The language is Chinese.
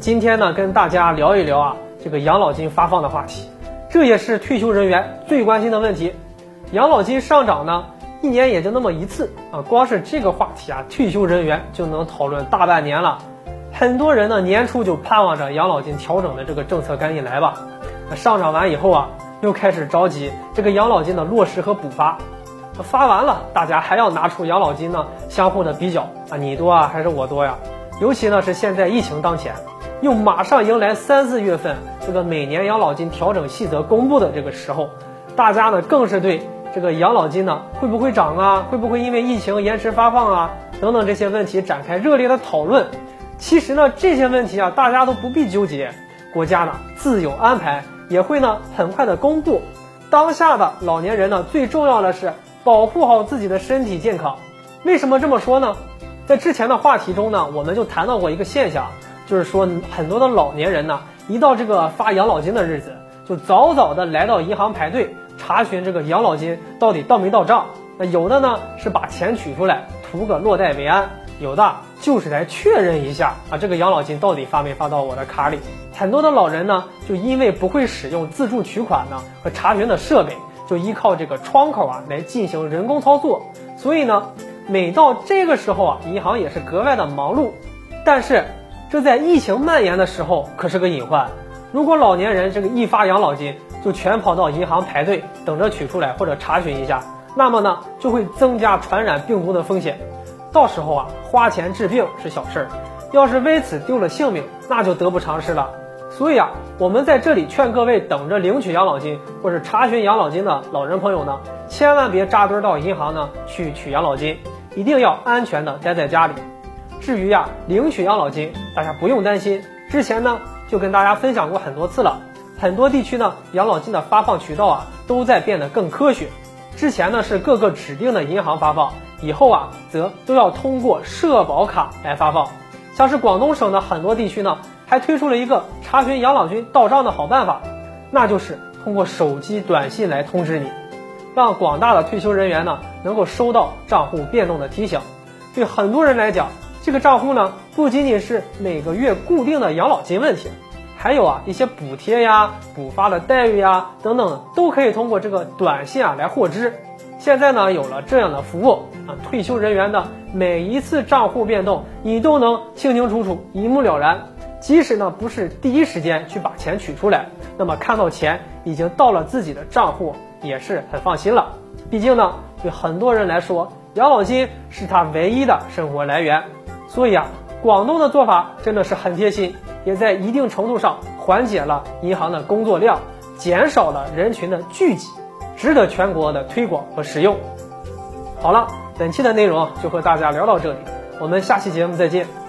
今天呢，跟大家聊一聊啊这个养老金发放的话题，这也是退休人员最关心的问题。养老金上涨呢，一年也就那么一次啊，光是这个话题啊，退休人员就能讨论大半年了。很多人呢，年初就盼望着养老金调整的这个政策赶紧来吧。上涨完以后啊，又开始着急这个养老金的落实和补发。发完了，大家还要拿出养老金呢，相互的比较啊，你多啊还是我多呀？尤其呢是现在疫情当前，又马上迎来三四月份这个每年养老金调整细则公布的这个时候，大家呢更是对这个养老金呢会不会涨啊，会不会因为疫情延迟发放啊等等这些问题展开热烈的讨论。其实呢这些问题啊大家都不必纠结，国家呢自有安排，也会呢很快的公布。当下的老年人呢最重要的是。保护好自己的身体健康，为什么这么说呢？在之前的话题中呢，我们就谈到过一个现象，就是说很多的老年人呢，一到这个发养老金的日子，就早早的来到银行排队查询这个养老金到底到没到账。那有的呢是把钱取出来图个落袋为安，有的就是来确认一下啊，这个养老金到底发没发到我的卡里。很多的老人呢，就因为不会使用自助取款呢和查询的设备。就依靠这个窗口啊来进行人工操作，所以呢，每到这个时候啊，银行也是格外的忙碌。但是，这在疫情蔓延的时候可是个隐患。如果老年人这个一发养老金就全跑到银行排队等着取出来或者查询一下，那么呢就会增加传染病毒的风险。到时候啊，花钱治病是小事儿，要是为此丢了性命，那就得不偿失了。所以啊，我们在这里劝各位等着领取养老金或者查询养老金的老人朋友呢，千万别扎堆到银行呢去取养老金，一定要安全的待在家里。至于呀，领取养老金，大家不用担心。之前呢就跟大家分享过很多次了，很多地区呢养老金的发放渠道啊都在变得更科学。之前呢是各个指定的银行发放，以后啊则都要通过社保卡来发放。像是广东省的很多地区呢。还推出了一个查询养老金到账的好办法，那就是通过手机短信来通知你，让广大的退休人员呢能够收到账户变动的提醒。对很多人来讲，这个账户呢不仅仅是每个月固定的养老金问题，还有啊一些补贴呀、补发的待遇呀等等，都可以通过这个短信啊来获知。现在呢有了这样的服务啊，退休人员的每一次账户变动，你都能清清楚楚、一目了然。即使呢不是第一时间去把钱取出来，那么看到钱已经到了自己的账户，也是很放心了。毕竟呢，对很多人来说，养老金是他唯一的生活来源。所以啊，广东的做法真的是很贴心，也在一定程度上缓解了银行的工作量，减少了人群的聚集，值得全国的推广和使用。好了，本期的内容就和大家聊到这里，我们下期节目再见。